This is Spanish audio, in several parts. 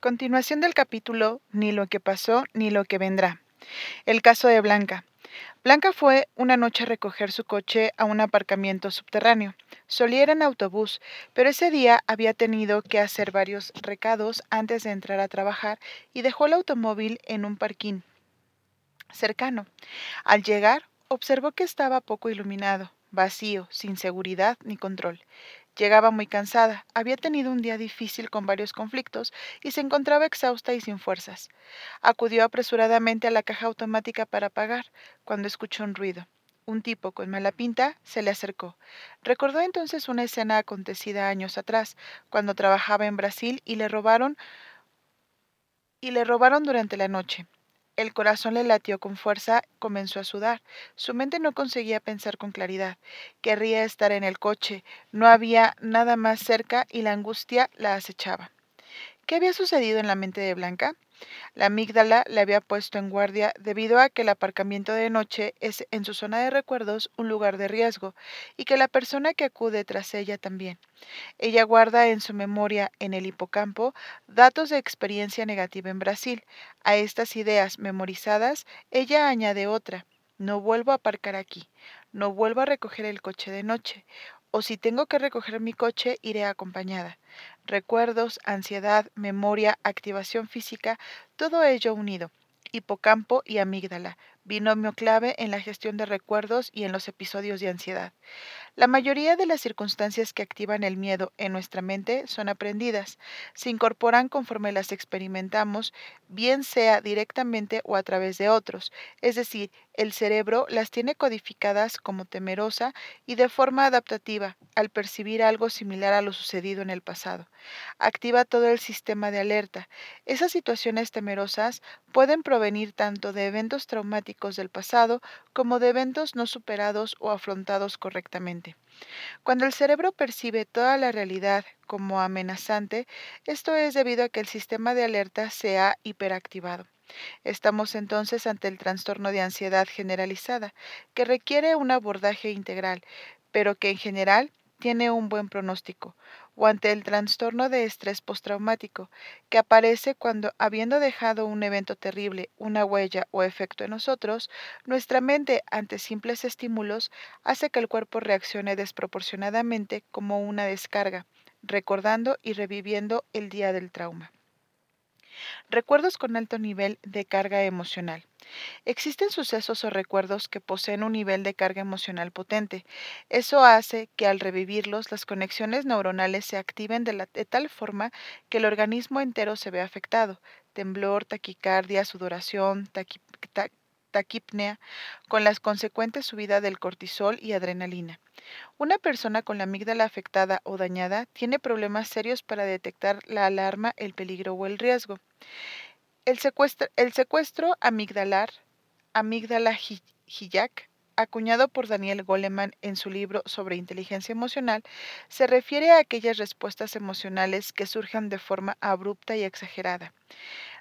Continuación del capítulo Ni lo que pasó ni lo que vendrá. El caso de Blanca. Blanca fue una noche a recoger su coche a un aparcamiento subterráneo. Solía ir en autobús, pero ese día había tenido que hacer varios recados antes de entrar a trabajar y dejó el automóvil en un parquín cercano. Al llegar, observó que estaba poco iluminado, vacío, sin seguridad ni control. Llegaba muy cansada, había tenido un día difícil con varios conflictos y se encontraba exhausta y sin fuerzas. Acudió apresuradamente a la caja automática para pagar, cuando escuchó un ruido. Un tipo con mala pinta se le acercó. Recordó entonces una escena acontecida años atrás, cuando trabajaba en Brasil y le robaron y le robaron durante la noche. El corazón le latió con fuerza, comenzó a sudar. Su mente no conseguía pensar con claridad. Querría estar en el coche. No había nada más cerca y la angustia la acechaba. ¿Qué había sucedido en la mente de Blanca? La amígdala le había puesto en guardia debido a que el aparcamiento de noche es en su zona de recuerdos un lugar de riesgo y que la persona que acude tras ella también. Ella guarda en su memoria, en el hipocampo, datos de experiencia negativa en Brasil. A estas ideas memorizadas, ella añade otra. No vuelvo a aparcar aquí. No vuelvo a recoger el coche de noche o si tengo que recoger mi coche, iré acompañada. Recuerdos, ansiedad, memoria, activación física, todo ello unido. Hipocampo y amígdala, binomio clave en la gestión de recuerdos y en los episodios de ansiedad. La mayoría de las circunstancias que activan el miedo en nuestra mente son aprendidas, se incorporan conforme las experimentamos, bien sea directamente o a través de otros, es decir, el cerebro las tiene codificadas como temerosa y de forma adaptativa al percibir algo similar a lo sucedido en el pasado. Activa todo el sistema de alerta. Esas situaciones temerosas pueden provenir tanto de eventos traumáticos del pasado como de eventos no superados o afrontados correctamente. Cuando el cerebro percibe toda la realidad como amenazante, esto es debido a que el sistema de alerta se ha hiperactivado. Estamos entonces ante el trastorno de ansiedad generalizada, que requiere un abordaje integral, pero que en general tiene un buen pronóstico, o ante el trastorno de estrés postraumático, que aparece cuando, habiendo dejado un evento terrible, una huella o efecto en nosotros, nuestra mente, ante simples estímulos, hace que el cuerpo reaccione desproporcionadamente como una descarga, recordando y reviviendo el día del trauma. Recuerdos con alto nivel de carga emocional. Existen sucesos o recuerdos que poseen un nivel de carga emocional potente. Eso hace que al revivirlos las conexiones neuronales se activen de, tal forma que el organismo entero se ve afectado. Temblor, taquicardia, sudoración, taquipnea, con las consecuentes subida del cortisol y adrenalina. Una persona con la amígdala afectada o dañada tiene problemas serios para detectar la alarma, el peligro o el riesgo. El secuestro, el amigdalar, amígdala hijack, acuñado por Daniel Goleman en su libro sobre inteligencia emocional, se refiere a aquellas respuestas emocionales que surjan de forma abrupta y exagerada.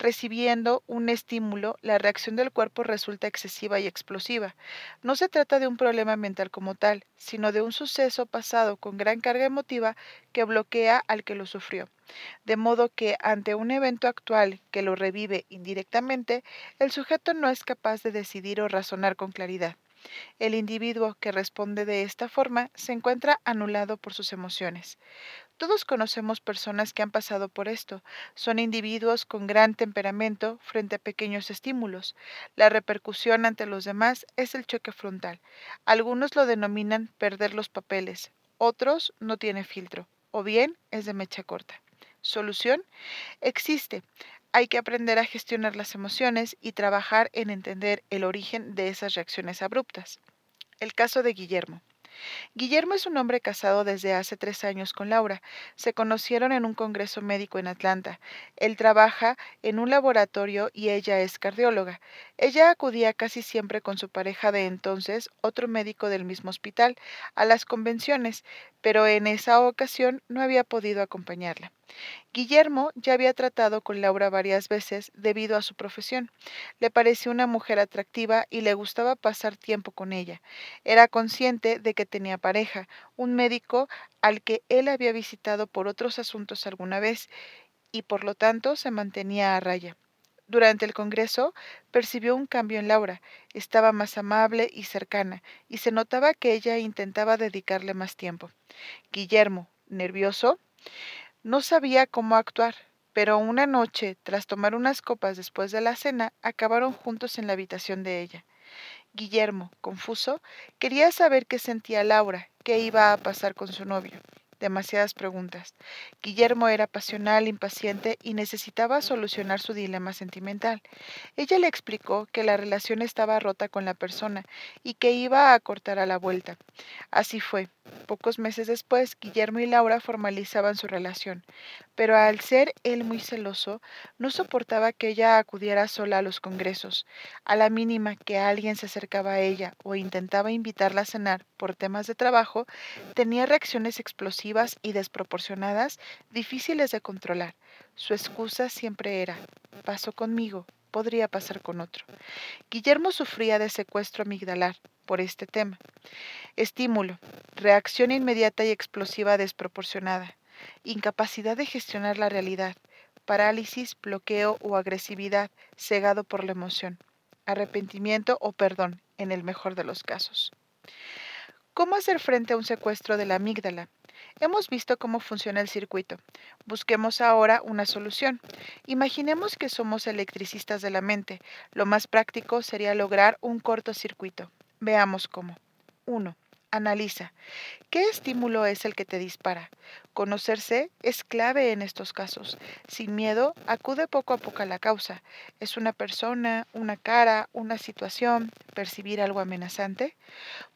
Recibiendo un estímulo, la reacción del cuerpo resulta excesiva y explosiva. No se trata de un problema mental como tal, sino de un suceso pasado con gran carga emotiva que bloquea al que lo sufrió. De modo que ante un evento actual que lo revive indirectamente, el sujeto no es capaz de decidir o razonar con claridad. El individuo que responde de esta forma se encuentra anulado por sus emociones. Todos conocemos personas que han pasado por esto. Son individuos con gran temperamento frente a pequeños estímulos. La repercusión ante los demás es el choque frontal. Algunos lo denominan perder los papeles, otros no tiene filtro, o bien es de mecha corta. Solución existe. Hay que aprender a gestionar las emociones y trabajar en entender el origen de esas reacciones abruptas. El caso de Guillermo. Guillermo es un hombre casado desde hace tres años con Laura. Se conocieron en un congreso médico en Atlanta. Él trabaja en un laboratorio y ella es cardióloga. Ella acudía casi siempre con su pareja de entonces, otro médico del mismo hospital, a las convenciones, pero en esa ocasión no había podido acompañarla. Guillermo ya había tratado con Laura varias veces debido a su profesión. Le pareció una mujer atractiva y le gustaba pasar tiempo con ella. Era consciente de que tenía pareja, un médico al que él había visitado por otros asuntos alguna vez, y por lo tanto se mantenía a raya. Durante el Congreso percibió un cambio en Laura. Estaba más amable y cercana, y se notaba que ella intentaba dedicarle más tiempo. Guillermo, nervioso, no sabía cómo actuar, pero una noche, tras tomar unas copas después de la cena, acabaron juntos en la habitación de ella. Guillermo, confuso, quería saber qué sentía Laura, qué iba a pasar con su novio demasiadas preguntas. Guillermo era pasional, impaciente y necesitaba solucionar su dilema sentimental. Ella le explicó que la relación estaba rota con la persona y que iba a cortar a la vuelta. Así fue. Pocos meses después, Guillermo y Laura formalizaban su relación, pero al ser él muy celoso, no soportaba que ella acudiera sola a los congresos. A la mínima que alguien se acercaba a ella o intentaba invitarla a cenar por temas de trabajo, tenía reacciones explosivas y desproporcionadas, difíciles de controlar. Su excusa siempre era, pasó conmigo, podría pasar con otro. Guillermo sufría de secuestro amigdalar por este tema. Estímulo, reacción inmediata y explosiva desproporcionada, incapacidad de gestionar la realidad, parálisis, bloqueo o agresividad cegado por la emoción, arrepentimiento o perdón, en el mejor de los casos. ¿Cómo hacer frente a un secuestro de la amígdala? Hemos visto cómo funciona el circuito. Busquemos ahora una solución. Imaginemos que somos electricistas de la mente. Lo más práctico sería lograr un cortocircuito. Veamos cómo. 1. Analiza. ¿Qué estímulo es el que te dispara? Conocerse es clave en estos casos. Sin miedo, acude poco a poco a la causa. ¿Es una persona, una cara, una situación, percibir algo amenazante?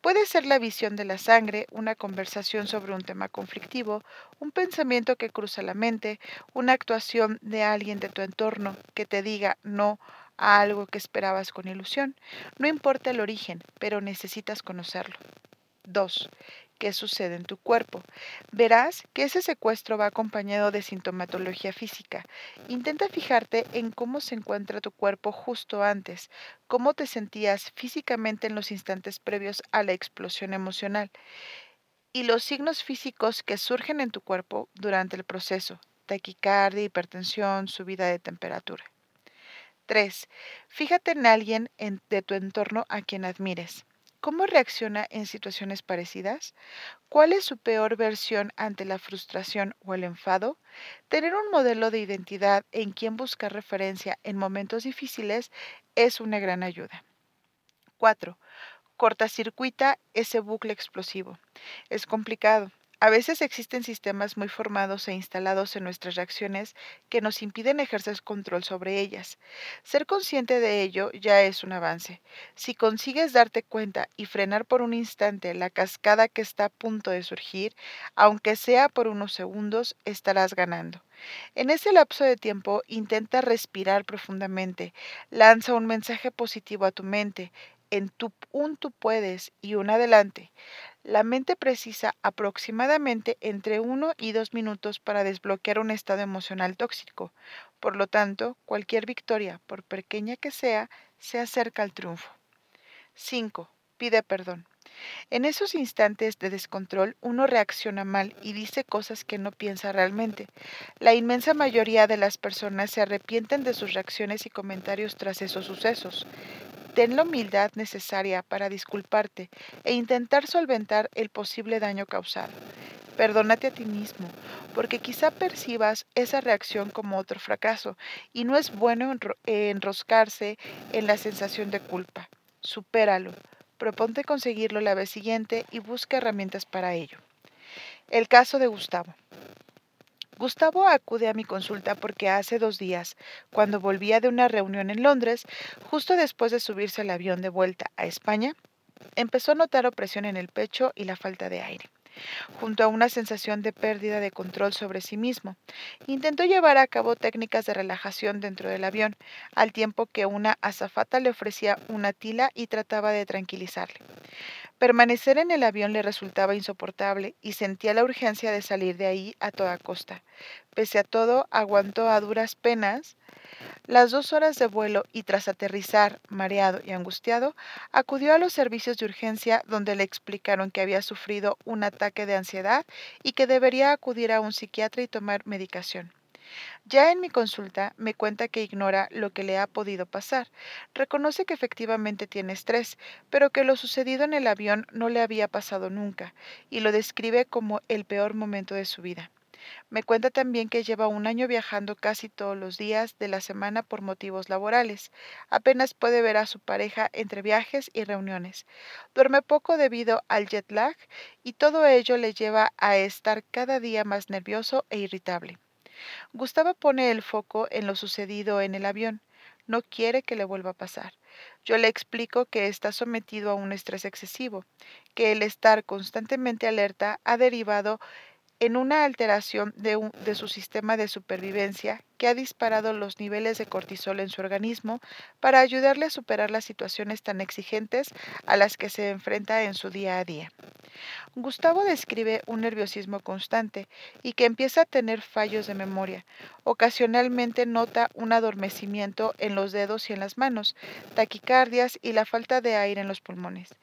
Puede ser la visión de la sangre, una conversación sobre un tema conflictivo, un pensamiento que cruza la mente, una actuación de alguien de tu entorno que te diga no a algo que esperabas con ilusión. No importa el origen, pero necesitas conocerlo. 2. ¿Qué sucede en tu cuerpo? Verás que ese secuestro va acompañado de sintomatología física. Intenta fijarte en cómo se encuentra tu cuerpo justo antes, cómo te sentías físicamente en los instantes previos a la explosión emocional y los signos físicos que surgen en tu cuerpo durante el proceso, taquicardia, hipertensión, subida de temperatura. 3. Fíjate en alguien de tu entorno a quien admires. ¿Cómo reacciona en situaciones parecidas? ¿Cuál es su peor versión ante la frustración o el enfado? Tener un modelo de identidad en quien buscar referencia en momentos difíciles es una gran ayuda. 4. Cortacircuita ese bucle explosivo. Es complicado, a veces existen sistemas muy formados e instalados en nuestras reacciones que nos impiden ejercer control sobre ellas. Ser consciente de ello ya es un avance. Si consigues darte cuenta y frenar por un instante la cascada que está a punto de surgir, aunque sea por unos segundos, estarás ganando. En ese lapso de tiempo intenta respirar profundamente, lanza un mensaje positivo a tu mente, en tu, un tú puedes y un adelante. La mente precisa aproximadamente entre uno y dos minutos para desbloquear un estado emocional tóxico. Por lo tanto, cualquier victoria, por pequeña que sea, se acerca al triunfo. 5. Pide perdón. En esos instantes de descontrol uno reacciona mal y dice cosas que no piensa realmente. La inmensa mayoría de las personas se arrepienten de sus reacciones y comentarios tras esos sucesos. Ten la humildad necesaria para disculparte e intentar solventar el posible daño causado. Perdónate a ti mismo, porque quizá percibas esa reacción como otro fracaso y no es bueno enroscarse en la sensación de culpa. Supéralo, proponte conseguirlo la vez siguiente y busca herramientas para ello. El caso de Gustavo. Gustavo acude a mi consulta porque hace dos días, cuando volvía de una reunión en Londres, justo después de subirse al avión de vuelta a España, empezó a notar opresión en el pecho y la falta de aire junto a una sensación de pérdida de control sobre sí mismo. Intentó llevar a cabo técnicas de relajación dentro del avión, al tiempo que una azafata le ofrecía una tila y trataba de tranquilizarle. Permanecer en el avión le resultaba insoportable y sentía la urgencia de salir de ahí a toda costa. Pese a todo, aguantó a duras penas las dos horas de vuelo y tras aterrizar, mareado y angustiado, acudió a los servicios de urgencia donde le explicaron que había sufrido un ataque de ansiedad y que debería acudir a un psiquiatra y tomar medicación. Ya en mi consulta me cuenta que ignora lo que le ha podido pasar. Reconoce que efectivamente tiene estrés, pero que lo sucedido en el avión no le había pasado nunca, y lo describe como el peor momento de su vida. Me cuenta también que lleva un año viajando casi todos los días de la semana por motivos laborales. Apenas puede ver a su pareja entre viajes y reuniones. Duerme poco debido al jet lag y todo ello le lleva a estar cada día más nervioso e irritable. Gustavo pone el foco en lo sucedido en el avión. No quiere que le vuelva a pasar. Yo le explico que está sometido a un estrés excesivo, que el estar constantemente alerta ha derivado en una alteración de, de, su sistema de supervivencia que ha disparado los niveles de cortisol en su organismo para ayudarle a superar las situaciones tan exigentes a las que se enfrenta en su día a día. Gustavo describe un nerviosismo constante y que empieza a tener fallos de memoria. Ocasionalmente nota un adormecimiento en los dedos y en las manos, taquicardias y la falta de aire en los pulmones.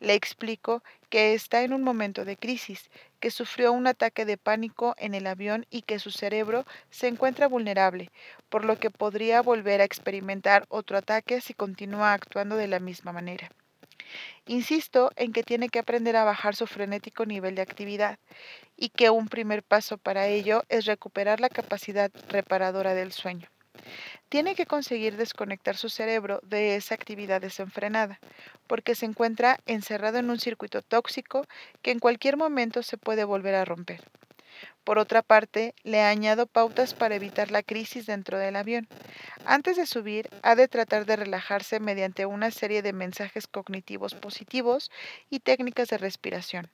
Le explico que está en un momento de crisis, que sufrió un ataque de pánico en el avión y que su cerebro se encuentra vulnerable, por lo que podría volver a experimentar otro ataque si continúa actuando de la misma manera. Insisto en que tiene que aprender a bajar su frenético nivel de actividad y que un primer paso para ello es recuperar la capacidad reparadora del sueño. Tiene que conseguir desconectar su cerebro de esa actividad desenfrenada, porque se encuentra encerrado en un circuito tóxico que en cualquier momento se puede volver a romper. Por otra parte, le añado pautas para evitar la crisis dentro del avión. Antes de subir, ha de tratar de relajarse mediante una serie de mensajes cognitivos positivos y técnicas de respiración.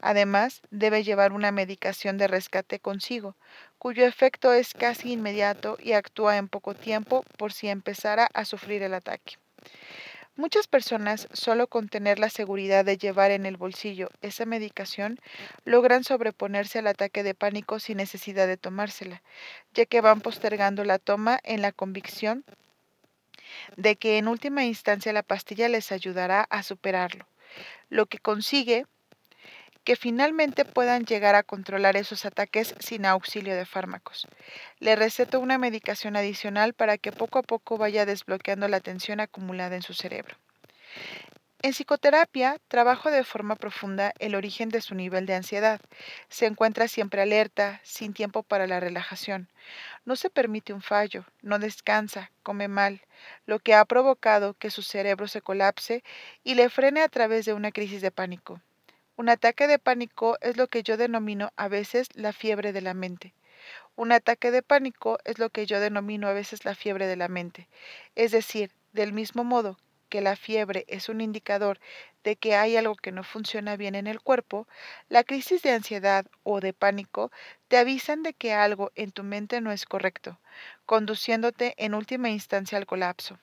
Además, debe llevar una medicación de rescate consigo, cuyo efecto es casi inmediato y actúa en poco tiempo por si empezara a sufrir el ataque. Muchas personas, solo con tener la seguridad de llevar en el bolsillo esa medicación, logran sobreponerse al ataque de pánico sin necesidad de tomársela, ya que van postergando la toma en la convicción de que en última instancia la pastilla les ayudará a superarlo, lo que consigue que finalmente puedan llegar a controlar esos ataques sin auxilio de fármacos. Le receto una medicación adicional para que poco a poco vaya desbloqueando la tensión acumulada en su cerebro. En psicoterapia trabajo de forma profunda el origen de su nivel de ansiedad. Se encuentra siempre alerta, sin tiempo para la relajación. No se permite un fallo, no descansa, come mal, lo que ha provocado que su cerebro se colapse y le frene a través de una crisis de pánico. Un ataque de pánico es lo que yo denomino a veces la fiebre de la mente. Un ataque de pánico es lo que yo denomino a veces la fiebre de la mente. Es decir, del mismo modo que la fiebre es un indicador de que hay algo que no funciona bien en el cuerpo, la crisis de ansiedad o de pánico te avisan de que algo en tu mente no es correcto, conduciéndote en última instancia al colapso.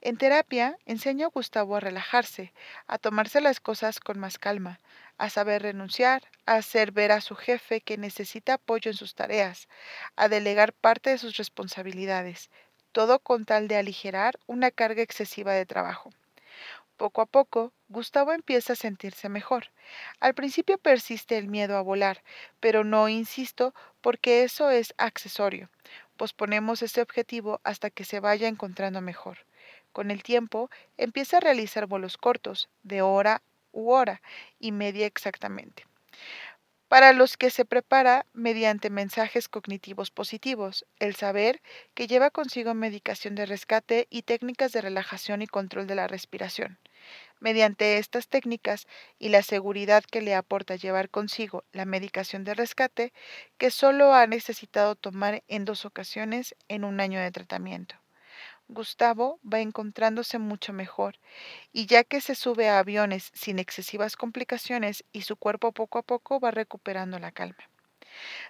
En terapia enseño a Gustavo a relajarse, a tomarse las cosas con más calma, a saber renunciar, a hacer ver a su jefe que necesita apoyo en sus tareas, a delegar parte de sus responsabilidades, todo con tal de aligerar una carga excesiva de trabajo. Poco a poco, Gustavo empieza a sentirse mejor. Al principio persiste el miedo a volar, pero no insisto porque eso es accesorio. Posponemos ese objetivo hasta que se vaya encontrando mejor. Con el tiempo, empieza a realizar vuelos cortos, de hora u hora y media exactamente, para los que se prepara mediante mensajes cognitivos positivos, el saber que lleva consigo medicación de rescate y técnicas de relajación y control de la respiración. Mediante estas técnicas y la seguridad que le aporta llevar consigo la medicación de rescate, que solo ha necesitado tomar en dos ocasiones en un año de tratamiento. Gustavo va encontrándose mucho mejor, y ya que se sube a aviones sin excesivas complicaciones y su cuerpo poco a poco va recuperando la calma.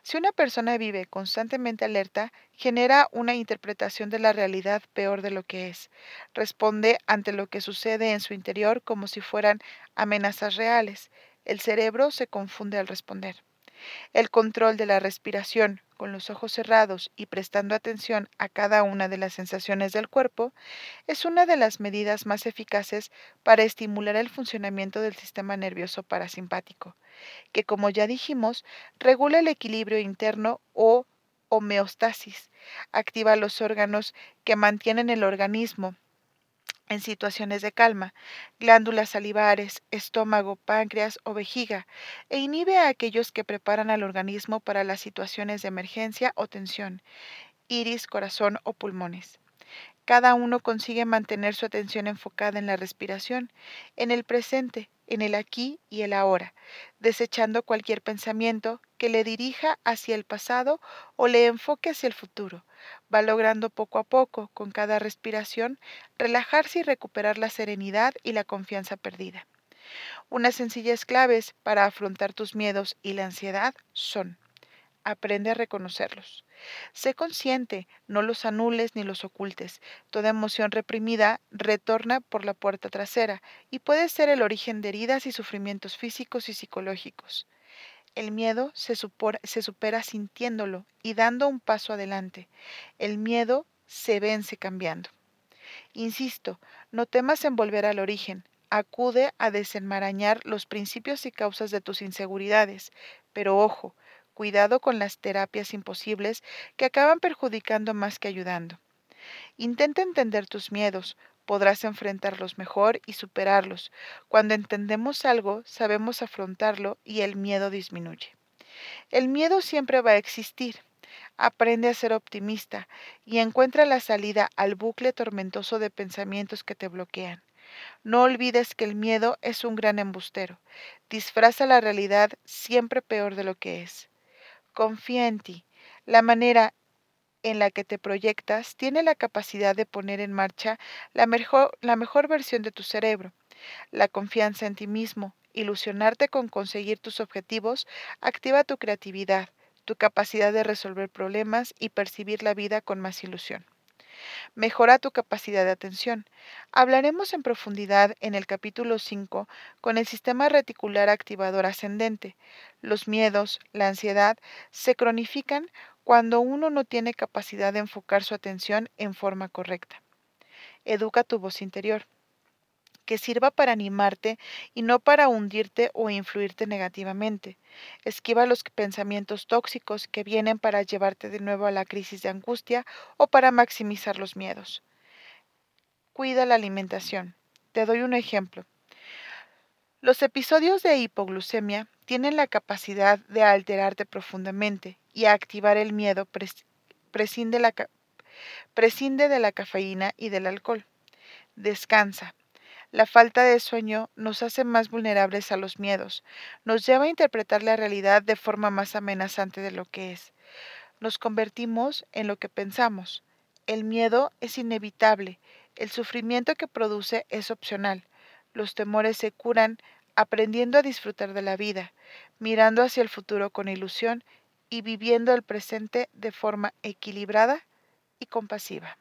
Si una persona vive constantemente alerta, genera una interpretación de la realidad peor de lo que es. Responde ante lo que sucede en su interior como si fueran amenazas reales. El cerebro se confunde al responder. El control de la respiración con los ojos cerrados y prestando atención a cada una de las sensaciones del cuerpo es una de las medidas más eficaces para estimular el funcionamiento del sistema nervioso parasimpático, que como ya dijimos, regula el equilibrio interno o homeostasis, activa los órganos que mantienen el organismo en situaciones de calma, glándulas salivares, estómago, páncreas o vejiga, e inhibe a aquellos que preparan al organismo para las situaciones de emergencia o tensión, iris, corazón o pulmones. Cada uno consigue mantener su atención enfocada en la respiración, en el presente, en el aquí y el ahora, desechando cualquier pensamiento que le dirija hacia el pasado o le enfoque hacia el futuro. Va logrando poco a poco, con cada respiración, relajarse y recuperar la serenidad y la confianza perdida. Unas sencillas claves para afrontar tus miedos y la ansiedad son aprende a reconocerlos. Sé consciente, no los anules ni los ocultes. Toda emoción reprimida retorna por la puerta trasera y puede ser el origen de heridas y sufrimientos físicos y psicológicos. El miedo se, se supera sintiéndolo y dando un paso adelante. El miedo se vence cambiando. Insisto, no temas en volver al origen, acude a desenmarañar los principios y causas de tus inseguridades, pero ojo, Cuidado con las terapias imposibles que acaban perjudicando más que ayudando. Intenta entender tus miedos, podrás enfrentarlos mejor y superarlos. Cuando entendemos algo, sabemos afrontarlo y el miedo disminuye. El miedo siempre va a existir. Aprende a ser optimista y encuentra la salida al bucle tormentoso de pensamientos que te bloquean. No olvides que el miedo es un gran embustero. Disfraza la realidad siempre peor de lo que es. Confía en ti. La manera en la que te proyectas tiene la capacidad de poner en marcha la mejor, la mejor versión de tu cerebro. La confianza en ti mismo, ilusionarte con conseguir tus objetivos, activa tu creatividad, tu capacidad de resolver problemas y percibir la vida con más ilusión. Mejora tu capacidad de atención. Hablaremos en profundidad en el capítulo 5 con el sistema reticular activador ascendente. Los miedos, la ansiedad, se cronifican cuando uno no tiene capacidad de enfocar su atención en forma correcta. Educa tu voz interior que sirva para animarte y no para hundirte o influirte negativamente. Esquiva los pensamientos tóxicos que vienen para llevarte de nuevo a la crisis de angustia o para maximizar los miedos. Cuida la alimentación. Te doy un ejemplo. Los episodios de hipoglucemia tienen la capacidad de alterarte profundamente y a activar el miedo prescinde, de la cafeína y del alcohol. Descansa. La falta de sueño nos hace más vulnerables a los miedos, nos lleva a interpretar la realidad de forma más amenazante de lo que es. Nos convertimos en lo que pensamos. El miedo es inevitable, el sufrimiento que produce es opcional. Los temores se curan aprendiendo a disfrutar de la vida, mirando hacia el futuro con ilusión y viviendo el presente de forma equilibrada y compasiva.